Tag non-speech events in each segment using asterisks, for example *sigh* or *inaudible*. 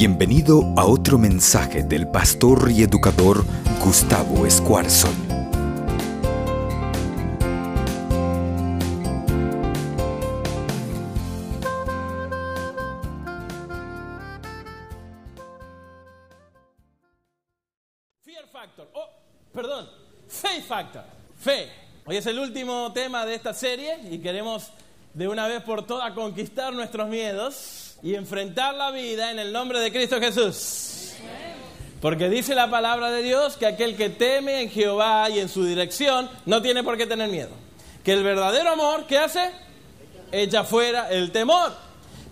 Bienvenido a otro mensaje del pastor y educador Gustavo Escuarzón. Fear Factor. Oh, perdón. Faith Factor. Fe. Hoy es el último tema de esta serie y queremos de una vez por todas conquistar nuestros miedos y enfrentar la vida en el nombre de Cristo Jesús. Porque dice la palabra de Dios que aquel que teme en Jehová y en su dirección no tiene por qué tener miedo. Que el verdadero amor, ¿qué hace? Echa fuera el temor.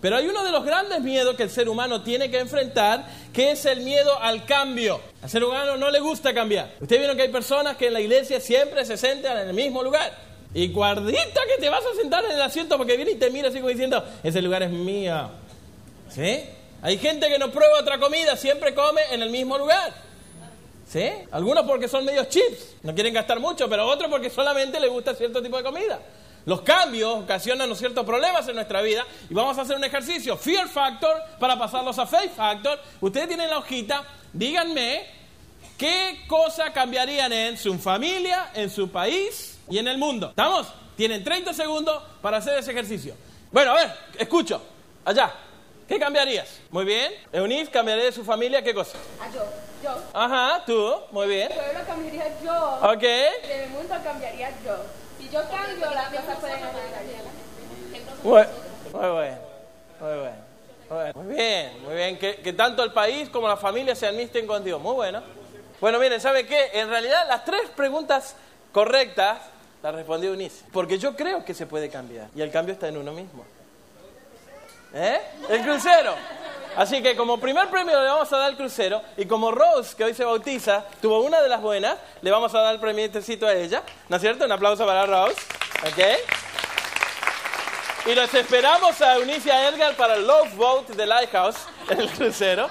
Pero hay uno de los grandes miedos que el ser humano tiene que enfrentar, que es el miedo al cambio. Al ser humano no le gusta cambiar. Ustedes vieron que hay personas que en la iglesia siempre se sentan en el mismo lugar. Y guardita que te vas a sentar en el asiento porque viene y te mira así como diciendo, ese lugar es mío. ¿Sí? Hay gente que no prueba otra comida, siempre come en el mismo lugar. ¿Sí? Algunos porque son medios chips, no quieren gastar mucho, pero otros porque solamente les gusta cierto tipo de comida. Los cambios ocasionan ciertos problemas en nuestra vida y vamos a hacer un ejercicio, Fear Factor, para pasarlos a Faith Factor. Ustedes tienen la hojita, díganme qué cosa cambiarían en su familia, en su país y en el mundo. ¿Estamos? Tienen 30 segundos para hacer ese ejercicio. Bueno, a ver, escucho, allá. ¿Qué cambiarías? Muy bien. Eunice, ¿cambiaría de su familia qué cosa? Ah, yo, yo. Ajá, tú, muy bien. El pueblo cambiaría yo. Ok. El mundo cambiaría yo. Si yo cambio, las cosas pueden cambiar. Muy, muy bien, muy bien, muy bien. Muy bien. Que, que tanto el país como la familia se administren con Dios. Muy bueno. Bueno, miren, ¿sabe qué? En realidad las tres preguntas correctas las respondió Eunice. Porque yo creo que se puede cambiar. Y el cambio está en uno mismo. ¿Eh? El crucero. Así que como primer premio le vamos a dar el crucero y como Rose, que hoy se bautiza, tuvo una de las buenas, le vamos a dar el premietecito a ella. ¿No es cierto? Un aplauso para Rose. ¿Ok? Y los esperamos a Eunice y a para el Love Boat de Lighthouse el crucero.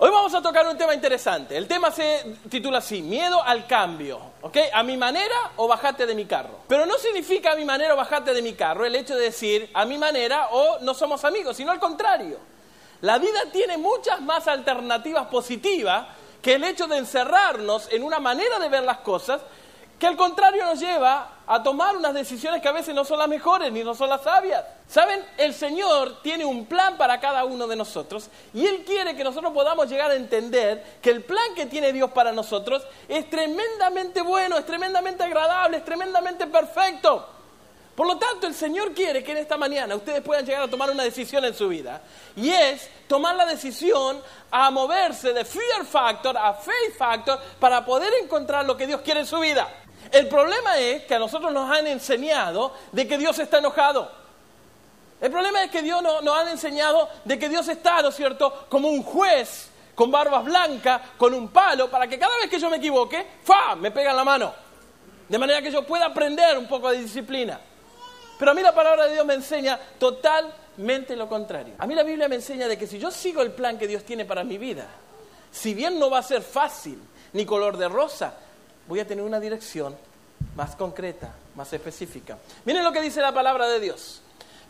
Hoy vamos a tocar un tema interesante. El tema se titula así, miedo al cambio. ¿Ok? A mi manera o bajate de mi carro. Pero no significa a mi manera o bajate de mi carro el hecho de decir a mi manera o no somos amigos, sino al contrario. La vida tiene muchas más alternativas positivas que el hecho de encerrarnos en una manera de ver las cosas que al contrario nos lleva a tomar unas decisiones que a veces no son las mejores ni no son las sabias. ¿Saben? El Señor tiene un plan para cada uno de nosotros y Él quiere que nosotros podamos llegar a entender que el plan que tiene Dios para nosotros es tremendamente bueno, es tremendamente agradable, es tremendamente perfecto. Por lo tanto, el Señor quiere que en esta mañana ustedes puedan llegar a tomar una decisión en su vida. Y es tomar la decisión a moverse de fear factor a faith factor para poder encontrar lo que Dios quiere en su vida. El problema es que a nosotros nos han enseñado de que Dios está enojado. El problema es que Dios no, nos han enseñado de que Dios está, ¿no es cierto?, como un juez con barbas blancas, con un palo, para que cada vez que yo me equivoque, ¡fa! me pegan la mano. De manera que yo pueda aprender un poco de disciplina. Pero a mí la palabra de Dios me enseña totalmente lo contrario. A mí la Biblia me enseña de que si yo sigo el plan que Dios tiene para mi vida, si bien no va a ser fácil ni color de rosa, voy a tener una dirección más concreta, más específica. Miren lo que dice la palabra de Dios.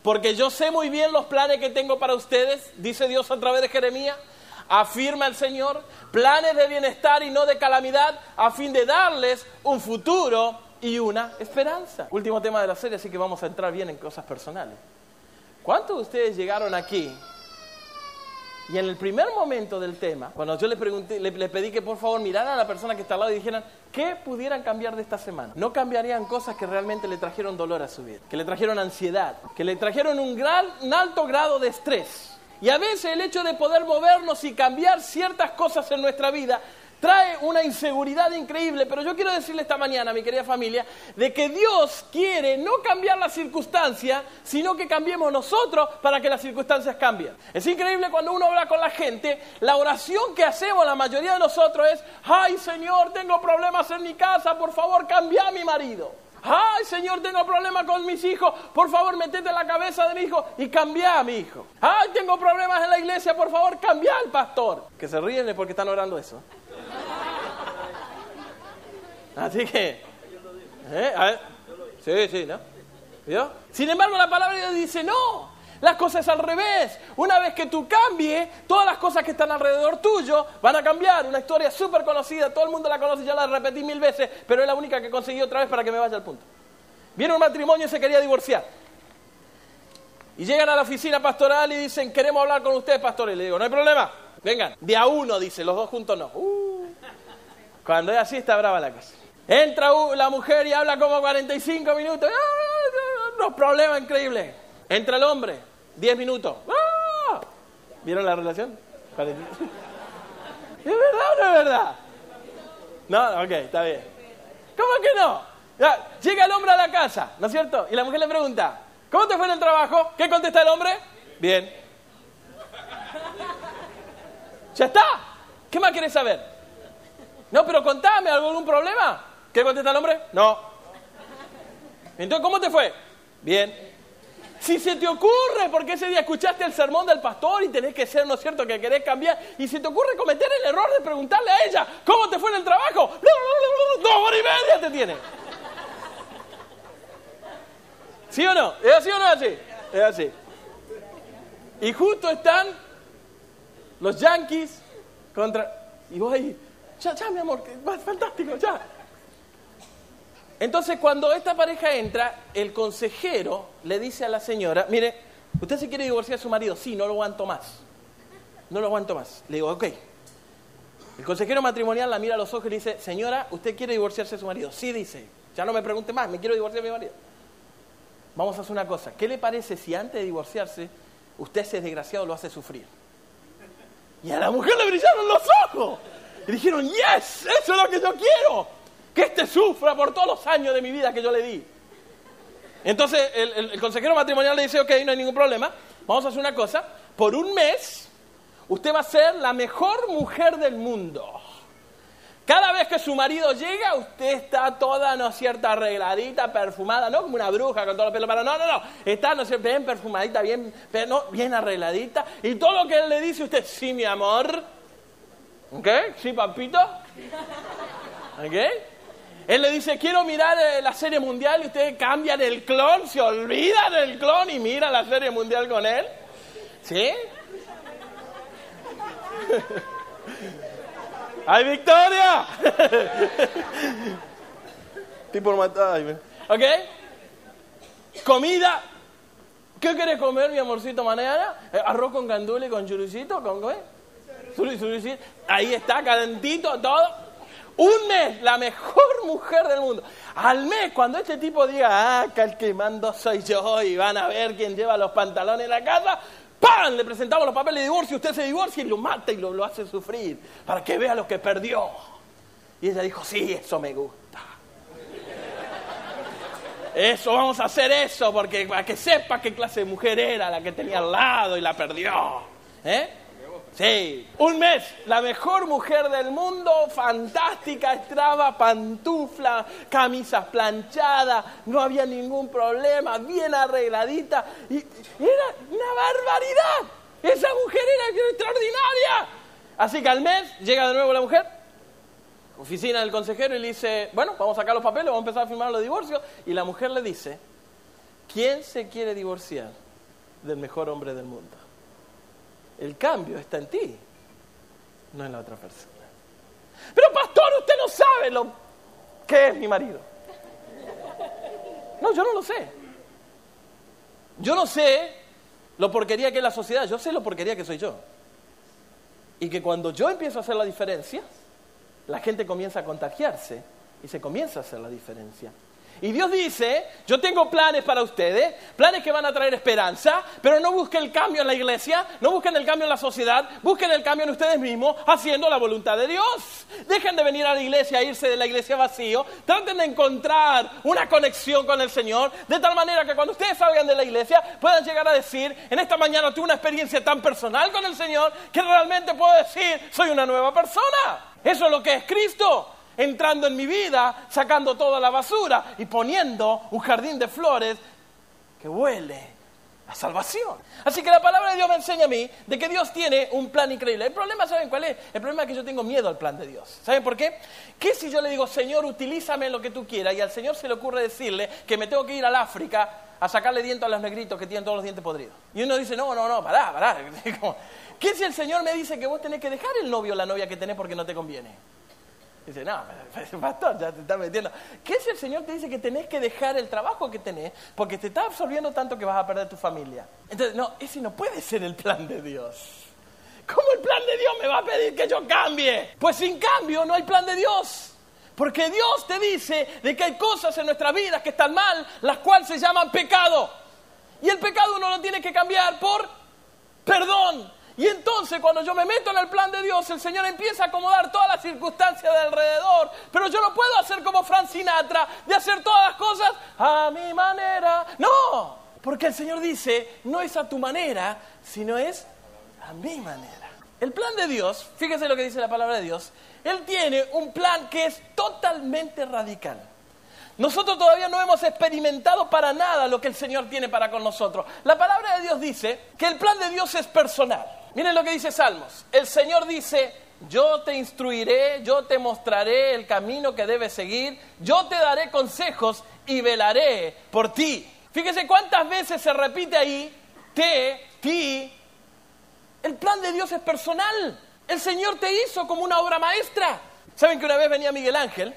Porque yo sé muy bien los planes que tengo para ustedes, dice Dios a través de Jeremías, afirma el Señor, planes de bienestar y no de calamidad, a fin de darles un futuro y una esperanza. Último tema de la serie, así que vamos a entrar bien en cosas personales. ¿Cuántos de ustedes llegaron aquí y en el primer momento del tema, cuando yo le, pregunté, le, pedí que por favor miraran a la persona que está al lado y dijeran qué pudieran cambiar de esta semana, no cambiarían cosas que realmente le trajeron dolor a su vida, que le trajeron ansiedad, que le trajeron un, un alto grado de estrés. Y a veces el hecho de poder movernos y cambiar ciertas cosas en nuestra vida trae una inseguridad increíble, pero yo quiero decirle esta mañana, mi querida familia, de que Dios quiere no cambiar las circunstancias, sino que cambiemos nosotros para que las circunstancias cambien. Es increíble cuando uno habla con la gente, la oración que hacemos la mayoría de nosotros es, ay Señor, tengo problemas en mi casa, por favor, cambia a mi marido. Ay, Señor, tengo problemas con mis hijos. Por favor, metete la cabeza de mi hijo y cambia a mi hijo. Ay, tengo problemas en la iglesia. Por favor, cambia al pastor. Que se ríen porque están orando eso. Así que, ¿eh? a ver. Sí, sí, ¿no? Sin embargo, la palabra de Dios dice, no, La cosa es al revés. Una vez que tú cambies, todas las cosas que están alrededor tuyo van a cambiar. Una historia súper conocida, todo el mundo la conoce, ya la repetí mil veces, pero es la única que conseguí otra vez para que me vaya al punto. Viene un matrimonio y se quería divorciar. Y llegan a la oficina pastoral y dicen, queremos hablar con ustedes, pastor. Y le digo, no hay problema, vengan. De a uno, dice, los dos juntos no. Uh. Cuando es así, está brava la casa. Entra la mujer y habla como 45 minutos. ¡Ah! Unos problemas increíbles. Entra el hombre, 10 minutos. ¡Ah! ¿Vieron la relación? *laughs* ¿Es verdad o no es verdad? No, ok, está bien. ¿Cómo que no? llega el hombre a la casa, ¿no es cierto? Y la mujer le pregunta, ¿cómo te fue en el trabajo? ¿Qué contesta el hombre? Bien. ¿Ya está? ¿Qué más quieres saber? No, pero contame, ¿algún problema? ¿Qué contesta el hombre? No. Entonces, ¿cómo te fue? Bien. Si se te ocurre, porque ese día escuchaste el sermón del pastor y tenés que ser, ¿no es cierto?, que querés cambiar, y si te ocurre cometer el error de preguntarle a ella, ¿cómo te fue en el trabajo? Dos horas y media te tiene. ¿Sí o no? ¿Es así o no es así? Es así. Y justo están los yankees contra... Y vos ahí, ya, ya, mi amor, fantástico, ya. Entonces, cuando esta pareja entra, el consejero le dice a la señora, mire, ¿usted se quiere divorciar de su marido? Sí, no lo aguanto más. No lo aguanto más. Le digo, ok. El consejero matrimonial la mira a los ojos y le dice, señora, ¿usted quiere divorciarse de su marido? Sí, dice. Ya no me pregunte más, me quiero divorciar de mi marido. Vamos a hacer una cosa. ¿Qué le parece si antes de divorciarse, usted ese desgraciado lo hace sufrir? Y a la mujer le brillaron los ojos. Y dijeron, yes, eso es lo que yo quiero que éste sufra por todos los años de mi vida que yo le di. Entonces el, consejero matrimonial le dice, ok, no hay ningún problema, vamos a hacer una cosa, por un mes usted va a ser la mejor mujer del mundo. Cada vez que su marido llega, usted está toda, ¿no es cierta, arregladita, perfumada, no como una bruja con todo el pelo para, no, no, no, está, ¿no es bien perfumadita, bien, bien arregladita, y todo lo que él le dice, usted, sí, mi amor, ¿ok? Sí, papito, ¿ok? Él le dice, quiero mirar eh, la serie mundial y ustedes cambian el clon, se olvidan del clon y miran la serie mundial con él. ¿Sí? *laughs* ¡Ay, Victoria! *laughs* tipo matada. ¿Ok? Comida. ¿Qué quieres comer, mi amorcito mañana? Eh, ¿Arroz con gandule, con churucito? ¿Con qué? Ahí está, calentito, todo. Un mes, la mejor mujer del mundo. Al mes, cuando este tipo diga, ah, que el que mando soy yo y van a ver quién lleva los pantalones en la casa, ¡pam! Le presentamos los papeles de divorcio, usted se divorcia y lo mata y lo, lo hace sufrir para que vea lo que perdió. Y ella dijo, sí, eso me gusta. Eso, vamos a hacer eso, porque para que sepa qué clase de mujer era la que tenía al lado y la perdió. ¿Eh? Sí, un mes, la mejor mujer del mundo, fantástica, estraba, pantufla, camisas planchadas, no había ningún problema, bien arregladita. Y era una barbaridad. Esa mujer era extraordinaria. Así que al mes llega de nuevo la mujer, oficina del consejero y le dice, bueno, vamos a sacar los papeles, vamos a empezar a firmar los divorcios. Y la mujer le dice, ¿quién se quiere divorciar del mejor hombre del mundo? El cambio está en ti, no en la otra persona. Pero pastor, usted no sabe lo que es mi marido. No, yo no lo sé. Yo no sé lo porquería que es la sociedad, yo sé lo porquería que soy yo. Y que cuando yo empiezo a hacer la diferencia, la gente comienza a contagiarse y se comienza a hacer la diferencia. Y Dios dice, yo tengo planes para ustedes, planes que van a traer esperanza, pero no busquen el cambio en la iglesia, no busquen el cambio en la sociedad, busquen el cambio en ustedes mismos, haciendo la voluntad de Dios. Dejen de venir a la iglesia, irse de la iglesia vacío, traten de encontrar una conexión con el Señor, de tal manera que cuando ustedes salgan de la iglesia puedan llegar a decir, en esta mañana tuve una experiencia tan personal con el Señor que realmente puedo decir, soy una nueva persona. Eso es lo que es Cristo entrando en mi vida, sacando toda la basura y poniendo un jardín de flores que huele la salvación. Así que la palabra de Dios me enseña a mí de que Dios tiene un plan increíble. El problema, ¿saben cuál es? El problema es que yo tengo miedo al plan de Dios. ¿Saben por qué? ¿Qué si yo le digo, Señor, utilízame lo que tú quieras y al Señor se le ocurre decirle que me tengo que ir al África a sacarle dientes a los negritos que tienen todos los dientes podridos? Y uno dice, no, no, no, pará, pará. *laughs* ¿Qué si el Señor me dice que vos tenés que dejar el novio o la novia que tenés porque no te conviene? Dice, no, pastor, ya te estás metiendo. ¿Qué si el Señor te dice que tenés que dejar el trabajo que tenés porque te está absorbiendo tanto que vas a perder tu familia? Entonces, no, ese no puede ser el plan de Dios. ¿Cómo el plan de Dios me va a pedir que yo cambie? Pues sin cambio no hay plan de Dios. Porque Dios te dice de que hay cosas en nuestra vida que están mal, las cuales se llaman pecado. Y el pecado uno lo tiene que cambiar por perdón. Y entonces cuando yo me meto en el plan de Dios, el Señor empieza a acomodar todas las circunstancias de alrededor. Pero yo no puedo hacer como Frank Sinatra, de hacer todas las cosas a mi manera. No, porque el Señor dice, no es a tu manera, sino es a mi manera. El plan de Dios, fíjese lo que dice la palabra de Dios, Él tiene un plan que es totalmente radical. Nosotros todavía no hemos experimentado para nada lo que el Señor tiene para con nosotros. La palabra de Dios dice que el plan de Dios es personal. Miren lo que dice Salmos. El Señor dice, yo te instruiré, yo te mostraré el camino que debes seguir, yo te daré consejos y velaré por ti. Fíjese cuántas veces se repite ahí, te, ti. El plan de Dios es personal. El Señor te hizo como una obra maestra. ¿Saben que una vez venía Miguel Ángel,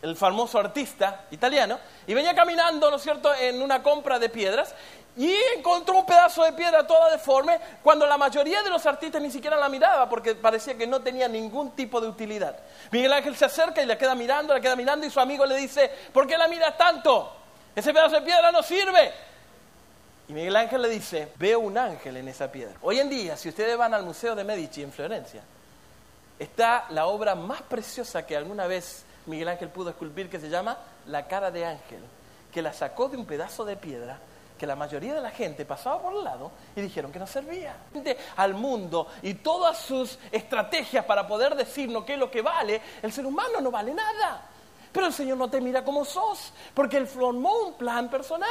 el famoso artista italiano, y venía caminando, ¿no es cierto?, en una compra de piedras, y encontró un pedazo de piedra toda deforme cuando la mayoría de los artistas ni siquiera la miraba porque parecía que no tenía ningún tipo de utilidad. Miguel Ángel se acerca y le queda mirando, le queda mirando y su amigo le dice, ¿por qué la miras tanto? Ese pedazo de piedra no sirve. Y Miguel Ángel le dice, veo un ángel en esa piedra. Hoy en día, si ustedes van al Museo de Medici en Florencia, está la obra más preciosa que alguna vez Miguel Ángel pudo esculpir que se llama La cara de ángel, que la sacó de un pedazo de piedra que la mayoría de la gente pasaba por el lado y dijeron que no servía. Al mundo y todas sus estrategias para poder decirnos qué es lo que vale, el ser humano no vale nada. Pero el Señor no te mira como sos, porque Él formó un plan personal.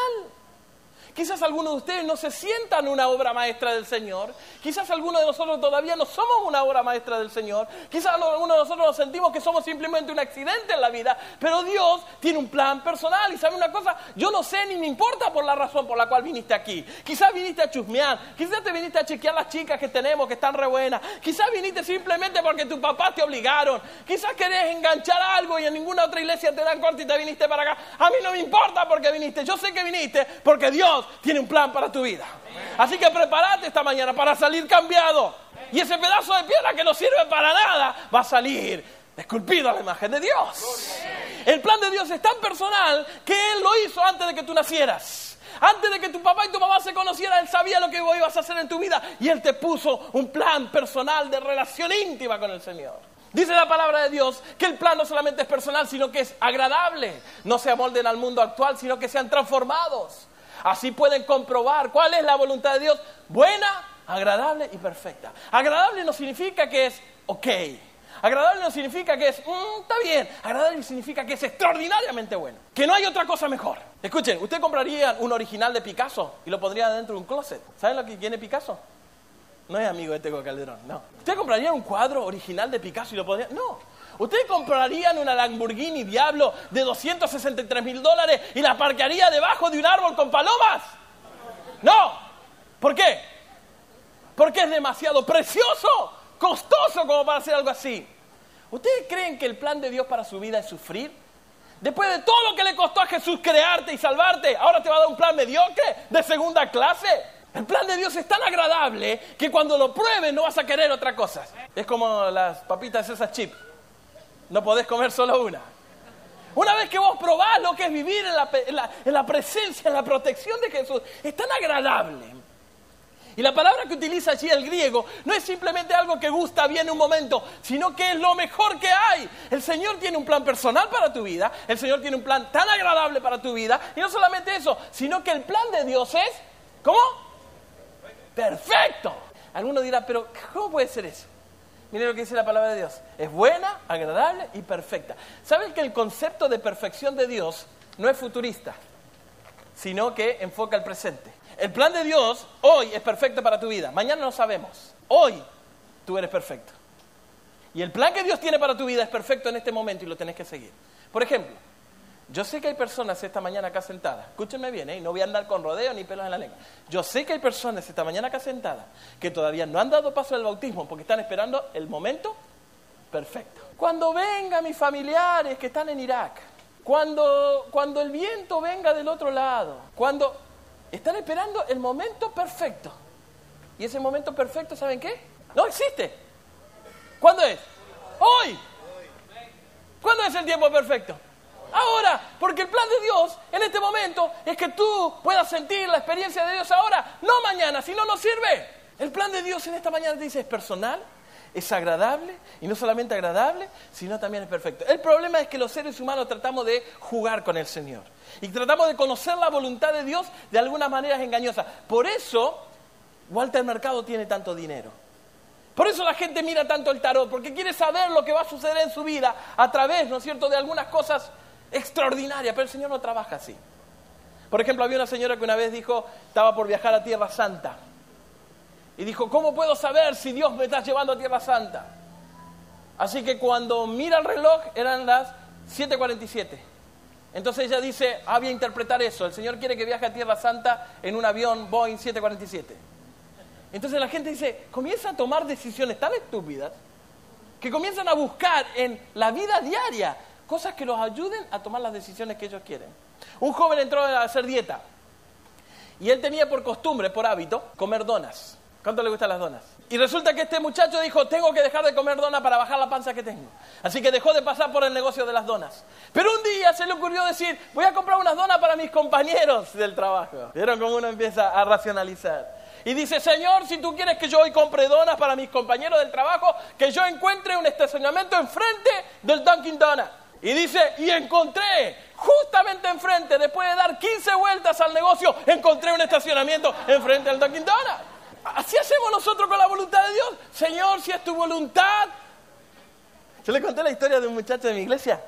Quizás algunos de ustedes no se sientan una obra maestra del Señor. Quizás algunos de nosotros todavía no somos una obra maestra del Señor. Quizás algunos de nosotros nos sentimos que somos simplemente un accidente en la vida. Pero Dios tiene un plan personal. Y sabe una cosa, yo no sé ni me importa por la razón por la cual viniste aquí. Quizás viniste a chusmear. Quizás te viniste a chequear las chicas que tenemos que están re buenas. Quizás viniste simplemente porque tus papás te obligaron. Quizás querés enganchar algo y en ninguna otra iglesia te dan corte y te viniste para acá. A mí no me importa porque viniste. Yo sé que viniste porque Dios tiene un plan para tu vida. Así que prepárate esta mañana para salir cambiado. Y ese pedazo de piedra que no sirve para nada va a salir esculpido a la imagen de Dios. El plan de Dios es tan personal que Él lo hizo antes de que tú nacieras. Antes de que tu papá y tu mamá se conocieran, Él sabía lo que ibas a hacer en tu vida y Él te puso un plan personal de relación íntima con el Señor. Dice la palabra de Dios que el plan no solamente es personal, sino que es agradable. No se amolden al mundo actual, sino que sean transformados. Así pueden comprobar cuál es la voluntad de Dios, buena, agradable y perfecta. Agradable no significa que es ok. Agradable no significa que es, mm, está bien. Agradable significa que es extraordinariamente bueno. Que no hay otra cosa mejor. Escuchen, ¿usted compraría un original de Picasso y lo pondría dentro de un closet? ¿Saben lo que tiene Picasso? No es amigo de Teco Calderón, no. ¿Usted compraría un cuadro original de Picasso y lo pondría? No. ¿Ustedes comprarían una Lamborghini Diablo de 263 mil dólares y la parquearía debajo de un árbol con palomas? No. ¿Por qué? Porque es demasiado precioso, costoso como para hacer algo así. ¿Ustedes creen que el plan de Dios para su vida es sufrir? Después de todo lo que le costó a Jesús crearte y salvarte, ahora te va a dar un plan mediocre de segunda clase. El plan de Dios es tan agradable que cuando lo pruebes no vas a querer otra cosa. Es como las papitas esas chips no podés comer solo una. Una vez que vos probás lo que es vivir en la, presencia, en la protección de Jesús, es tan agradable. Y la palabra que utiliza allí el griego no es simplemente algo que gusta bien en un momento, sino que es lo mejor que hay. El Señor tiene un plan personal para tu vida, el Señor tiene un plan tan agradable para tu vida, y no solamente eso, sino que el plan de Dios es, ¿cómo? Perfecto. Alguno dirá, pero ¿cómo puede ser eso? Miren lo que dice la palabra de Dios. Es buena, agradable y perfecta. ¿Saben que el concepto de perfección de Dios no es futurista, sino que enfoca el presente? el plan de Dios hoy es perfecto para tu vida. Mañana no sabemos. Hoy tú eres perfecto. Y el plan que Dios tiene para tu vida es perfecto en este momento y lo tenés que seguir. Por ejemplo, yo sé que hay personas esta mañana acá sentadas, escúchenme bien, ¿eh? no voy a andar con rodeo ni pelos en la lengua. Yo sé que hay personas esta mañana acá sentadas que todavía no han dado paso al bautismo porque están esperando el momento perfecto. Cuando vengan mis familiares que están en Irak, cuando, cuando el viento venga del otro lado, cuando están esperando el momento perfecto. Y ese momento perfecto, ¿saben qué? No existe. ¿Cuándo es? Hoy. ¿Cuándo es el tiempo perfecto? Ahora, porque el plan de Dios en este momento es que tú puedas sentir la experiencia de Dios ahora, no mañana, si no nos sirve. El plan de Dios en esta mañana te dice es personal, es agradable, y no solamente agradable, sino también es perfecto. El problema es que los seres humanos tratamos de jugar con el Señor y tratamos de conocer la voluntad de Dios de algunas maneras engañosas. Por eso Walter Mercado tiene tanto dinero. Por eso la gente mira tanto el tarot, porque quiere saber lo que va a suceder en su vida a través, ¿no es cierto?, de algunas cosas extraordinarias, pero el Señor no trabaja así. Por ejemplo, había una señora que una vez dijo, estaba por viajar a Tierra Santa, y dijo, ¿cómo puedo saber si Dios me está llevando a Tierra Santa? Así que cuando mira el reloj eran las 7.47. Entonces ella dice, ah, voy a interpretar eso, el Señor quiere que viaje a Tierra Santa en un avión Boeing 747. Entonces la gente dice, comienza a tomar decisiones tan estúpidas que comienzan a buscar en la vida diaria cosas que los ayuden a tomar las decisiones que ellos quieren. Un joven entró a hacer dieta y él tenía por costumbre, por hábito, comer donas. ¿Cuánto le gustan las donas? Y resulta que este muchacho dijo, tengo que dejar de comer donas para bajar la panza que tengo. Así que dejó de pasar por el negocio de las donas. Pero un día se le ocurrió decir, voy a comprar unas donas para mis compañeros del trabajo. ¿Vieron cómo uno empieza a racionalizar? Y dice, Señor, si tú quieres que yo hoy compre donas para mis compañeros del trabajo, que yo encuentre un estacionamiento enfrente del Dunkin' Donuts. Y dice, y encontré, justamente enfrente, después de dar 15 vueltas al negocio, encontré un estacionamiento enfrente del Dunkin' Donuts. Así hacemos nosotros con la voluntad de Dios. Señor, si es tu voluntad. Yo le conté la historia de un muchacho de mi iglesia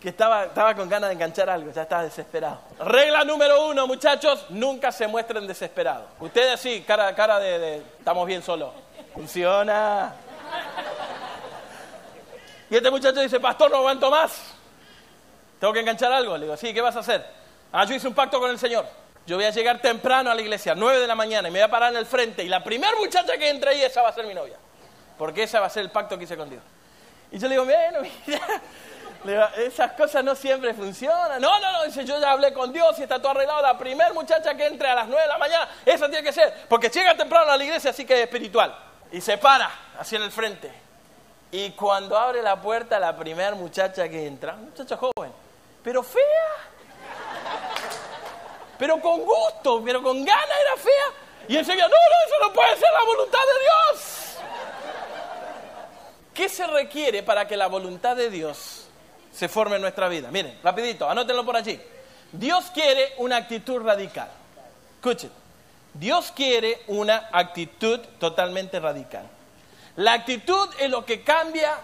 que estaba, estaba con ganas de enganchar algo, ya estaba desesperado. Regla número uno, muchachos, nunca se muestren desesperados. Ustedes sí, cara, cara de, de estamos bien solos. Funciona. Y este muchacho dice, pastor, no aguanto más. ¿Tengo que enganchar algo? Le digo, sí, ¿qué vas a hacer? Ah, yo hice un pacto con el Señor. Yo voy a llegar temprano a la iglesia, 9 de la mañana, y me voy a parar en el frente. Y la primera muchacha que entre ahí, esa va a ser mi novia. Porque esa va a ser el pacto que hice con Dios. Y yo le digo, bueno, *laughs* mira, esas cosas no siempre funcionan. No, no, no, dice, yo ya hablé con Dios y está todo arreglado. La primera muchacha que entre a las 9 de la mañana, esa tiene que ser. Porque llega temprano a la iglesia, así que es espiritual. Y se para, así en el frente. Y cuando abre la puerta, la primera muchacha que entra, muchacha joven, pero fea, pero con gusto, pero con ganas era fea. Y enseguida, no, no, eso no puede ser la voluntad de Dios. ¿Qué se requiere para que la voluntad de Dios se forme en nuestra vida? Miren, rapidito, anótenlo por allí. Dios quiere una actitud radical. Escuchen, Dios quiere una actitud totalmente radical. La actitud es lo que cambia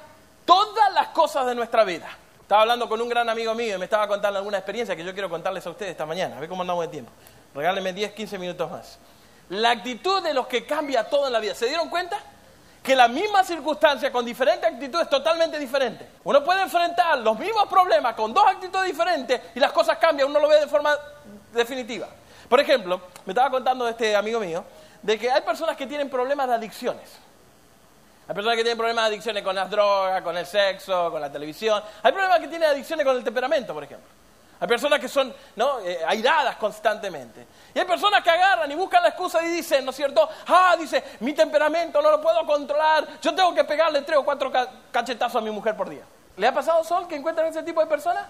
todas las cosas de nuestra vida. Estaba hablando con un gran amigo mío y me estaba contando alguna experiencia que yo quiero contarles a ustedes esta mañana. A ver cómo andamos de tiempo. Regálenme 10, 15 minutos más. La actitud de los que cambia todo en la vida. ¿Se dieron cuenta? Que la misma circunstancia con diferente actitud es totalmente diferente. Uno puede enfrentar los mismos problemas con dos actitudes diferentes y las cosas cambian, uno lo ve de forma definitiva. Por ejemplo, me estaba contando este amigo mío de que hay personas que tienen problemas de adicciones. Hay personas que tienen problemas de adicciones con las drogas, con el sexo, con la televisión. Hay problemas que tienen adicciones con el temperamento, por ejemplo. Hay personas que son ¿no? Eh, airadas constantemente. Y hay personas que agarran y buscan la excusa y dicen, ¿no es cierto? Ah, dice, mi temperamento no lo puedo controlar. Yo tengo que pegarle tres o cuatro cachetazos a mi mujer por día. ¿Le ha pasado, Sol, que encuentran ese tipo de personas?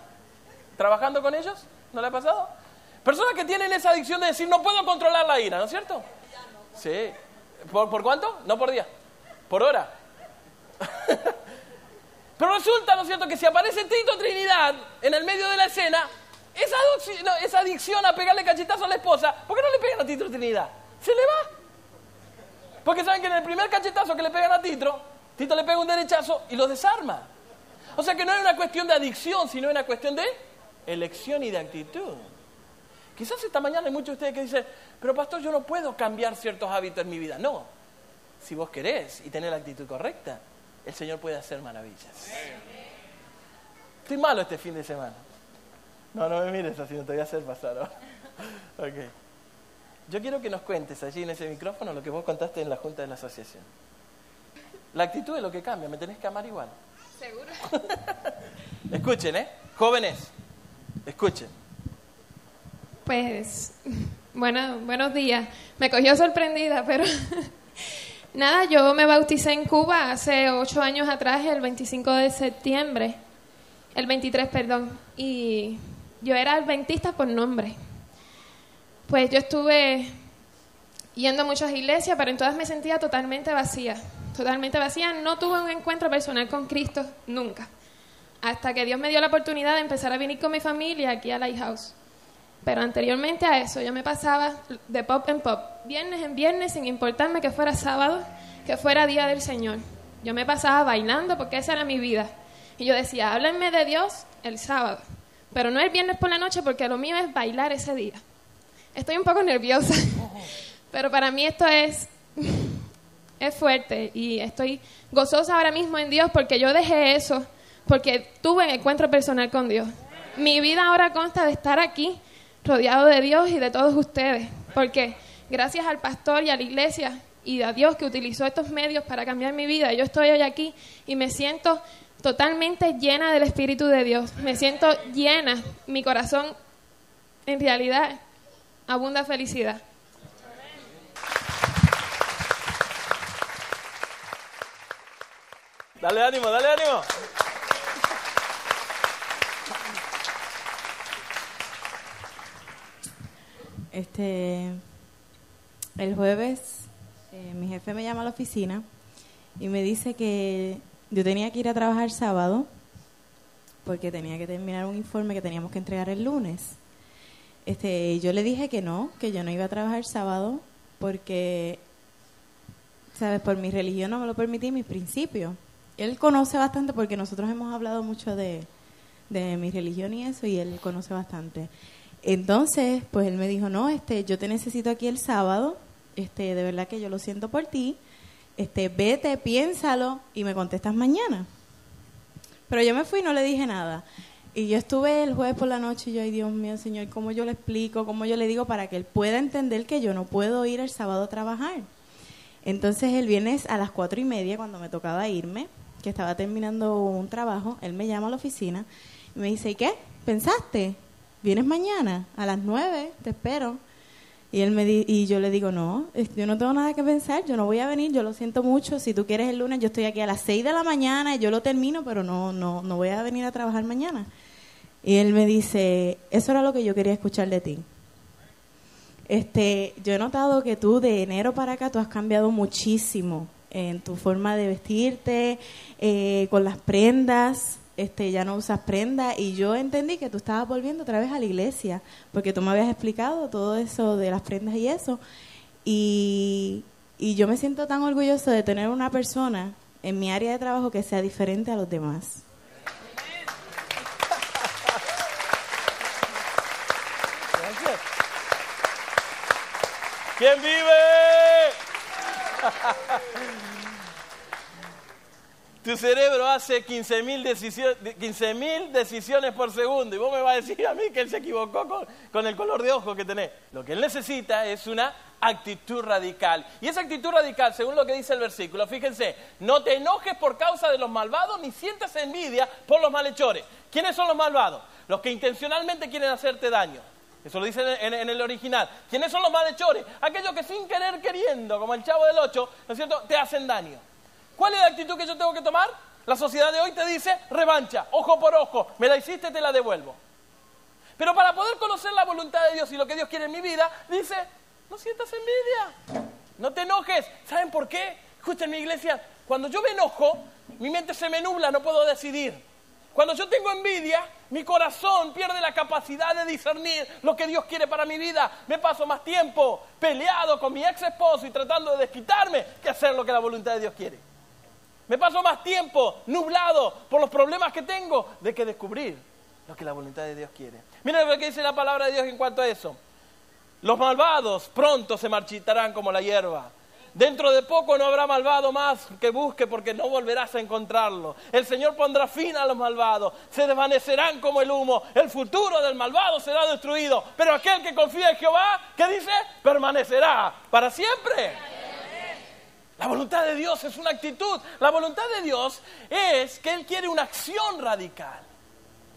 ¿Trabajando con ellos? ¿No le ha pasado? Personas que tienen esa adicción de decir, no puedo controlar la ira, ¿no es cierto? Sí. ¿Por, ¿Por cuánto? No por día por hora. *laughs* Pero resulta, ¿no es cierto?, que si aparece Tito Trinidad en el medio de la escena, esa, esa adicción a pegarle cachetazo a la esposa, ¿por qué no le pegan a Tito Trinidad? Se le va. Porque saben que en el primer cachetazo que le pegan a Tito, Tito le pega un derechazo y lo desarma. O sea que no es una cuestión de adicción, sino una cuestión de elección y de actitud. Quizás esta mañana hay muchos de ustedes que dicen, pero pastor, yo no puedo cambiar ciertos hábitos en mi vida. No, si vos querés y tenés la actitud correcta, el Señor puede hacer maravillas. Estoy malo este fin de semana. No, no me mires así, no te voy a hacer pasar. ¿no? *laughs* Ok. Yo quiero que nos cuentes allí en ese micrófono lo que vos contaste en la junta de la asociación. La actitud es lo que cambia, me tenés que amar igual. ¿Seguro? *laughs* Escuchen, ¿eh? Jóvenes, escuchen. Pues, bueno, buenos días. Me cogió sorprendida, pero *laughs* nada, yo me bauticé en Cuba hace ocho años atrás, el 25 de septiembre, el 23, perdón, y yo era adventista por nombre. Pues yo estuve yendo a muchas iglesias, pero en todas me sentía totalmente vacía, totalmente vacía. No tuve un encuentro personal con Cristo nunca, hasta que Dios me dio la oportunidad de empezar a venir con mi familia aquí a Lighthouse. Pero anteriormente a eso yo me pasaba de pop en pop, viernes en viernes, sin importarme que fuera sábado, que fuera día del Señor. Yo me pasaba bailando porque esa era mi vida. Y yo decía, háblenme de Dios el sábado, pero no el viernes por la noche porque lo mío es bailar ese día. Estoy un poco nerviosa, *laughs* pero para mí esto es, *laughs* es fuerte y estoy gozosa ahora mismo en Dios porque yo dejé eso, porque tuve un encuentro personal con Dios. Mi vida ahora consta de estar aquí rodeado de Dios y de todos ustedes, porque gracias al pastor y a la iglesia y a Dios que utilizó estos medios para cambiar mi vida, yo estoy hoy aquí y me siento totalmente llena del Espíritu de Dios, me siento llena, mi corazón en realidad abunda felicidad. Dale ánimo, dale ánimo. Este, el jueves eh, mi jefe me llama a la oficina y me dice que yo tenía que ir a trabajar sábado porque tenía que terminar un informe que teníamos que entregar el lunes. Este, yo le dije que no, que yo no iba a trabajar sábado porque, sabes, por mi religión no me lo permití, mis principios. Él conoce bastante porque nosotros hemos hablado mucho de, de mi religión y eso y él conoce bastante. Entonces, pues él me dijo, no, este, yo te necesito aquí el sábado, este, de verdad que yo lo siento por ti, este, vete, piénsalo y me contestas mañana. Pero yo me fui y no le dije nada. Y yo estuve el jueves por la noche y yo, ay Dios mío, Señor, ¿cómo yo le explico? ¿Cómo yo le digo para que él pueda entender que yo no puedo ir el sábado a trabajar? Entonces el viernes a las cuatro y media, cuando me tocaba irme, que estaba terminando un trabajo, él me llama a la oficina y me dice, ¿y qué? ¿Pensaste? ¿Vienes mañana? A las nueve, te espero. Y, él me y yo le digo, no, yo no tengo nada que pensar, yo no voy a venir, yo lo siento mucho, si tú quieres el lunes, yo estoy aquí a las seis de la mañana y yo lo termino, pero no, no, no voy a venir a trabajar mañana. Y él me dice, eso era lo que yo quería escuchar de ti. Este, yo he notado que tú de enero para acá tú has cambiado muchísimo en tu forma de vestirte, eh, con las prendas, este, ya no usas prendas y yo entendí que tú estabas volviendo otra vez a la iglesia porque tú me habías explicado todo eso de las prendas y eso y, y yo me siento tan orgulloso de tener una persona en mi área de trabajo que sea diferente a los demás. ¿Quién vive? Tu cerebro hace 15.000 decisiones, 15.000 decisiones por segundo y vos me vas a decir a mí que él se equivocó con, el color de ojo que tenés. Lo que él necesita es una actitud radical. Y esa actitud radical, según lo que dice el versículo, fíjense, no te enojes por causa de los malvados ni sientas envidia por los malhechores. ¿Quiénes son los malvados? Los que intencionalmente quieren hacerte daño. Eso lo dice en, en- en el original. ¿Quiénes son los malhechores? Aquellos que sin querer queriendo, como el chavo del 8, ¿no es cierto?, te hacen daño. ¿Cuál es la actitud que yo tengo que tomar? La sociedad de hoy te dice revancha, ojo por ojo, me la hiciste, te la devuelvo. Pero para poder conocer la voluntad de Dios y lo que Dios quiere en mi vida, dice, no sientas envidia, no te enojes. ¿Saben por qué? Escuchen mi iglesia, cuando yo me enojo, mi mente se me nubla, no puedo decidir. Cuando yo tengo envidia, mi corazón pierde la capacidad de discernir lo que Dios quiere para mi vida. Me paso más tiempo peleado con mi ex esposo y tratando de desquitarme que hacer lo que la voluntad de Dios quiere. Me paso más tiempo nublado por los problemas que tengo de que descubrir lo que la voluntad de Dios quiere. Miren lo que dice la palabra de Dios en cuanto a eso. Los malvados pronto se marchitarán como la hierba. Dentro de poco no habrá malvado más que busque porque no volverás a encontrarlo. El Señor pondrá fin a los malvados. Se desvanecerán como el humo. El futuro del malvado será destruido. Pero aquel que confía en Jehová, ¿qué dice? Permanecerá para siempre. La voluntad de Dios es una actitud. La voluntad de Dios es que Él quiere una acción radical.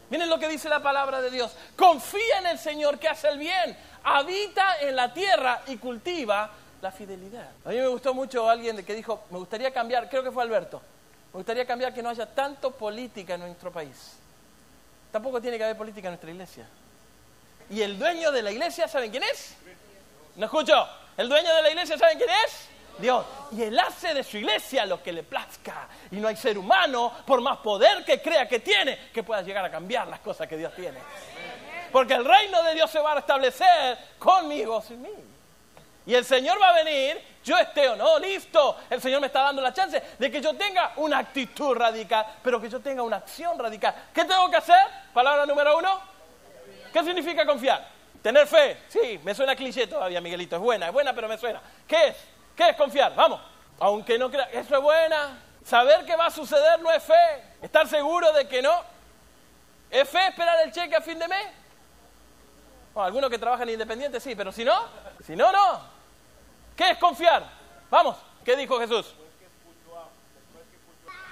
Miren lo que dice la palabra de Dios. Confía en el Señor que hace el bien. Habita en la tierra y cultiva la fidelidad. A mí me gustó mucho alguien que dijo, me gustaría cambiar, creo que fue Alberto, me gustaría cambiar que no haya tanto política en nuestro país. Tampoco tiene que haber política en nuestra iglesia. Y el dueño de la iglesia, ¿saben quién es? No escucho. El dueño de la iglesia, ¿saben quién es? Dios. Y él hace de su iglesia lo que le plazca. Y no hay ser humano, por más poder que crea que tiene, que pueda llegar a cambiar las cosas que Dios tiene. Porque el reino de Dios se va a establecer conmigo, sin mí. Y el Señor va a venir, yo esté o no, listo. El Señor me está dando la chance de que yo tenga una actitud radical, pero que yo tenga una acción radical. ¿Qué tengo que hacer? Palabra número uno. ¿Qué significa confiar? Tener fe. Sí, me suena cliché todavía, Miguelito. Es buena, es buena, pero me suena. ¿Qué es? ¿Qué es confiar? Vamos. Aunque no crea, eso es buena. Saber que va a suceder no es fe. Estar seguro de que no. ¿Es fe esperar el cheque a fin de mes? Bueno, algunos que trabajan independientes sí, pero si no, si no, no. ¿Qué es confiar? Vamos, ¿qué dijo Jesús?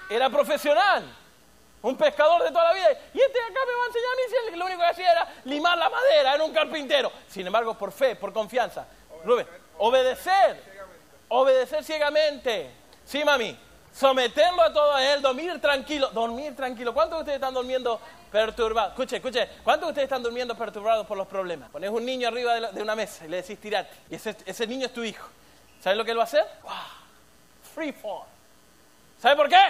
Era profesional, un pescador de toda la vida. Y este acá me va a enseñar a mí si lo único que hacía era limar la madera, era un carpintero. Sin embargo, por fe, por confianza. Rubén, obedecer, obedecer ciegamente. Sí, mami, someterlo a todo a él, dormir tranquilo, dormir tranquilo. ¿Cuántos de ustedes están durmiendo perturbados? Escuche, escuche, ¿cuántos de ustedes están durmiendo perturbados por los problemas? Pones un niño arriba de, una mesa y le decís tirate. Y ese, ese niño es tu hijo. ¿Sabes lo que él va a hacer? ¡Wow! Free fall. ¿Sabe por qué?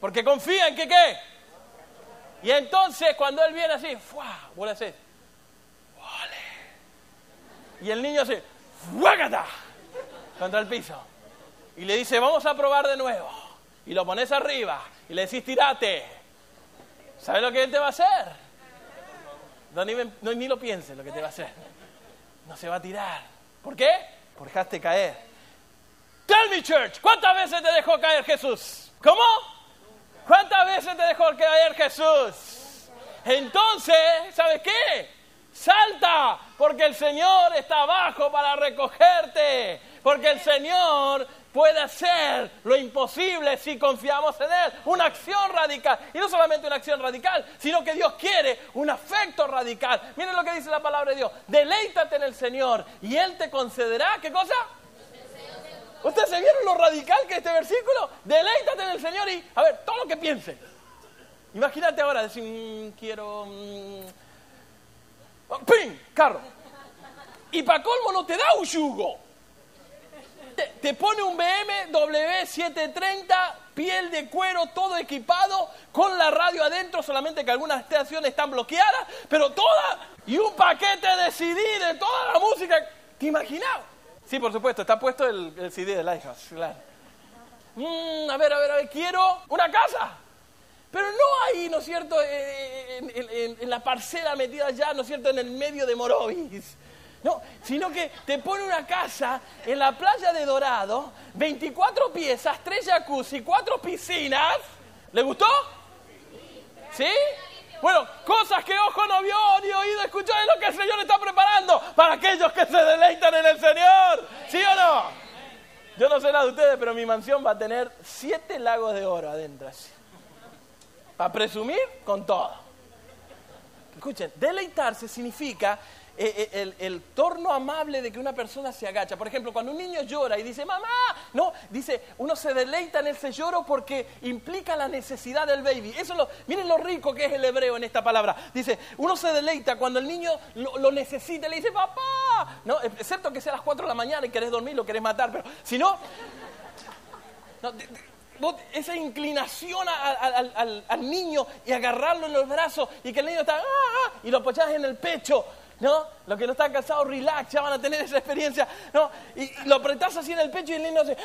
Porque confía en que qué. Y entonces cuando él viene así, ¡fua! Vos le haces, ¡Vale! Y el niño hace, ¡fuágata! Contra el piso. Y le dice, vamos a probar de nuevo. Y lo pones arriba y le decís, tirate. ¿Sabes lo que él te va a hacer? No, ni, no, ni lo pienses lo que te va a hacer. No se va a tirar. ¿Por qué? Por dejaste caer. Tell me, church, ¿cuántas veces te dejó caer Jesús? ¿Cómo? ¿Cuántas veces te dejó caer Jesús? Entonces, ¿sabes qué? Salta, porque el Señor está abajo para recogerte. Porque el Señor puede hacer lo imposible si confiamos en Él. Una acción radical. Y no solamente una acción radical, sino que Dios quiere un afecto radical. Miren lo que dice la palabra de Dios. Deleítate en el Señor y Él te concederá, ¿qué cosa? ¿Ustedes se vieron lo radical que es este versículo? Deleítate en el Señor y, a ver, todo lo que piense. Imagínate ahora, decir, mm, quiero... mm, oh, ¡Ping! Carro. Y para colmo no te da un yugo. Te, te pone un BMW 730, piel de cuero, todo equipado, con la radio adentro, solamente que algunas estaciones están bloqueadas, pero toda, y un paquete de CD de toda la música. ¿Te imaginas? Sí, por supuesto, está puesto el, el CD de Lighthouse, claro. Mm, a ver, a ver, a ver, quiero una casa. Pero no ahí, ¿no es cierto?, en, en- en- en la parcela metida allá, ¿no es cierto?, en el medio de Morovis. No, sino que te pone una casa en la playa de Dorado, 24 piezas, 3 jacuzzi, 4 piscinas. ¿Le gustó? ¿Sí? Bueno, cosas que ojo no vio ni oído escuchó es lo que el Señor está preparando para aquellos que se deleitan en el Señor. ¿Sí o no? Yo no sé nada de ustedes, pero mi mansión va a tener siete lagos de oro adentro. Para presumir con todo. Escuchen, deleitarse significa el, el torno amable de que una persona se agacha. Por ejemplo, cuando un niño llora y dice, mamá, no, dice, uno se deleita en ese lloro porque implica la necesidad del baby. Eso es lo, miren lo rico que es el hebreo en esta palabra. Dice, uno se deleita cuando el niño lo, lo necesita y le dice, papá, no, excepto que sea a las 4 de la mañana y querés dormir, lo querés matar, pero si no, esa inclinación al, niño y agarrarlo en los brazos y que el niño está "Ah, ah", y lo apoyás en el pecho, ¿no? Los que no están cansados, relax, ya van a tener esa experiencia, ¿no? Y, lo apretás así en el pecho y el niño hace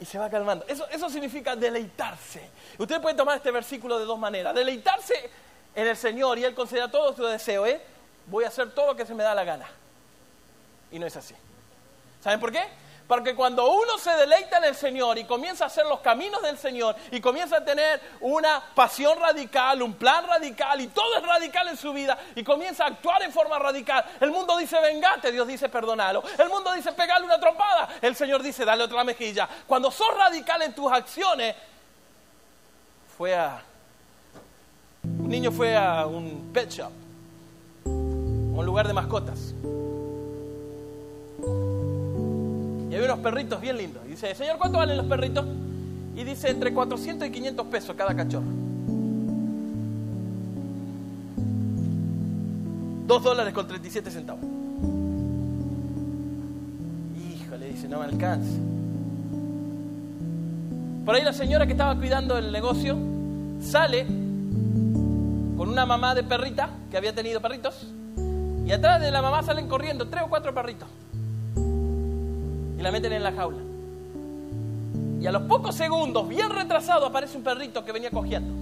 y se va calmando. Eso, eso significa deleitarse. Usted puede tomar este versículo de dos maneras. Deleitarse en el Señor y Él conceda todo su deseo, ¿eh? Voy a hacer todo lo que se me da la gana. Y no es así. ¿Saben por qué? Porque cuando uno se deleita en el Señor y comienza a hacer los caminos del Señor y comienza a tener una pasión radical, un plan radical y todo es radical en su vida y comienza a actuar en forma radical, el mundo dice vengate, Dios dice perdonalo. El mundo dice pegale una trompada, el Señor dice dale otra mejilla. Cuando sos radical en tus acciones, fue a... Un niño fue a un pet shop, un lugar de mascotas. Y había unos perritos bien lindos. Y dice, Señor, ¿cuánto valen los perritos? Y dice, entre 400 y 500 pesos cada cachorro. Dos dólares con 37 centavos. Híjole, dice, no me alcanza. Por ahí la señora que estaba cuidando el negocio sale con una mamá de perrita que había tenido perritos. Y atrás de la mamá salen corriendo tres o cuatro perritos la meten en la jaula. Y a los pocos segundos, bien retrasado, aparece un perrito que venía cogiendo.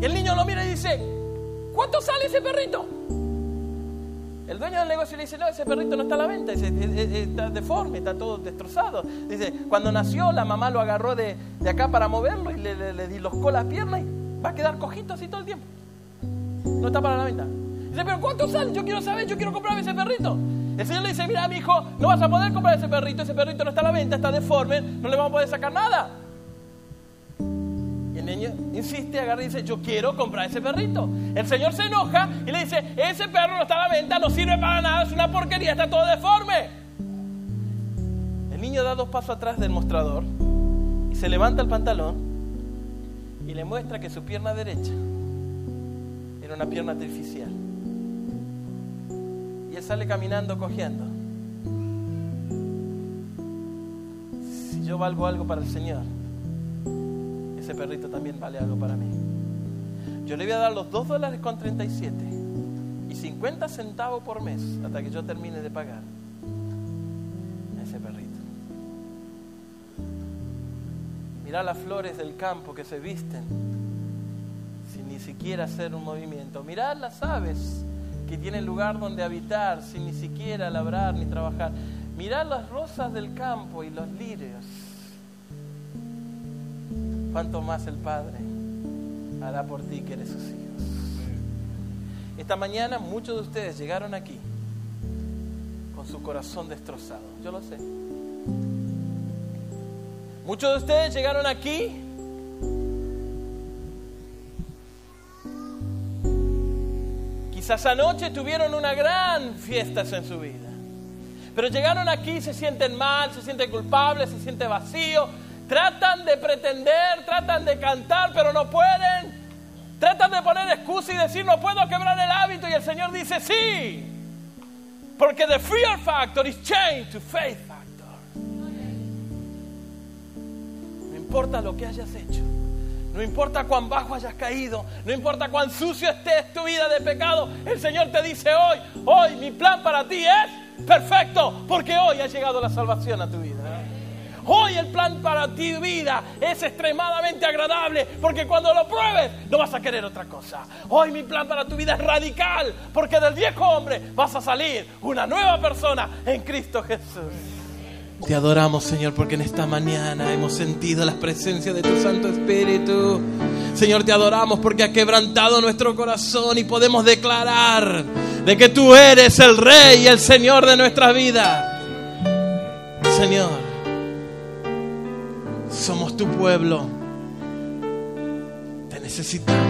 Y el niño lo mira y dice, ¿cuánto sale ese perrito? El dueño del negocio le dice, no, ese perrito no está a la venta, está deforme, está todo destrozado. Dice, cuando nació la mamá lo agarró de, acá para moverlo y le, le, le dislocó las piernas y va a quedar cojito así todo el tiempo. No está para la venta. Dice, pero ¿cuánto sale? Yo quiero saber, yo quiero comprarme ese perrito. El Señor le dice, mira, mi hijo, no vas a poder comprar ese perrito, ese perrito no está a la venta, está deforme, no le vamos a poder sacar nada. Y el niño insiste, agarra y dice, yo quiero comprar ese perrito. El Señor se enoja y le dice, ese perro no está a la venta, no sirve para nada, es una porquería, está todo deforme. El niño da dos pasos atrás del mostrador y se levanta el pantalón y le muestra que su pierna derecha era una pierna artificial y él sale caminando cogiendo. Si yo valgo algo para el Señor, ese perrito también vale algo para mí. Yo le voy a dar los 2 dólares con 37 y 50 centavos por mes hasta que yo termine de pagar a ese perrito. Mira las flores del campo que se visten sin ni siquiera hacer un movimiento. Mirad las aves que tienen lugar donde habitar sin ni siquiera labrar ni trabajar. Mirad las rosas del campo y los lirios. Cuanto más el Padre hará por ti que eres sus hijos. Esta mañana muchos de ustedes llegaron aquí con su corazón destrozado. Yo lo sé. Muchos de ustedes llegaron aquí Quizás anoche tuvieron una gran fiesta en su vida. Pero llegaron aquí, se sienten mal, se sienten culpables, se sienten vacíos. Tratan de pretender, tratan de cantar, pero no pueden. Tratan de poner excusa y decir, no puedo quebrar el hábito. Y el Señor dice, sí. Porque the fear factor is changed to faith factor. No importa lo que hayas hecho. No importa cuán bajo hayas caído, no importa cuán sucio estés tu vida de pecado, el Señor te dice hoy, hoy mi plan para ti es perfecto, porque hoy ha llegado la salvación a tu vida. Hoy el plan para ti vida es extremadamente agradable, porque cuando lo pruebes no vas a querer otra cosa. Hoy mi plan para tu vida es radical, porque del viejo hombre vas a salir una nueva persona en Cristo Jesús. Te adoramos, Señor, porque en esta mañana hemos sentido la presencia de tu Santo Espíritu. Señor, te adoramos porque ha quebrantado nuestro corazón y podemos declarar de que tú eres el Rey y el Señor de nuestra vida. Señor, somos tu pueblo. Te necesitamos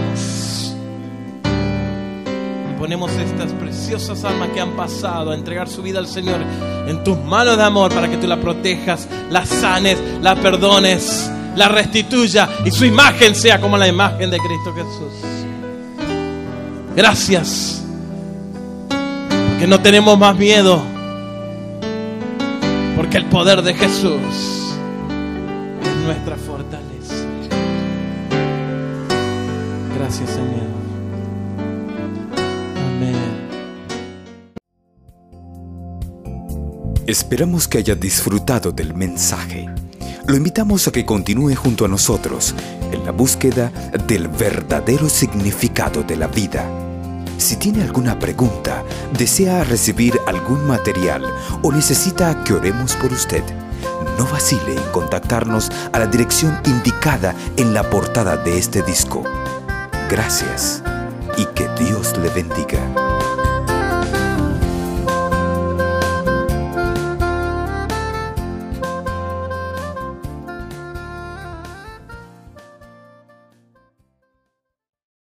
ponemos estas preciosas almas que han pasado a entregar su vida al Señor en tus manos de amor para que tú la protejas, la sanes, la perdones, la restituya y su imagen sea como la imagen de Cristo Jesús. Gracias, porque no tenemos más miedo, porque el poder de Jesús es nuestra fortaleza. Gracias, Señor. Esperamos que haya disfrutado del mensaje. Lo invitamos a que continúe junto a nosotros en la búsqueda del verdadero significado de la vida. Si tiene alguna pregunta, desea recibir algún material o necesita que oremos por usted, no vacile en contactarnos a la dirección indicada en la portada de este disco. Gracias y que Dios le bendiga.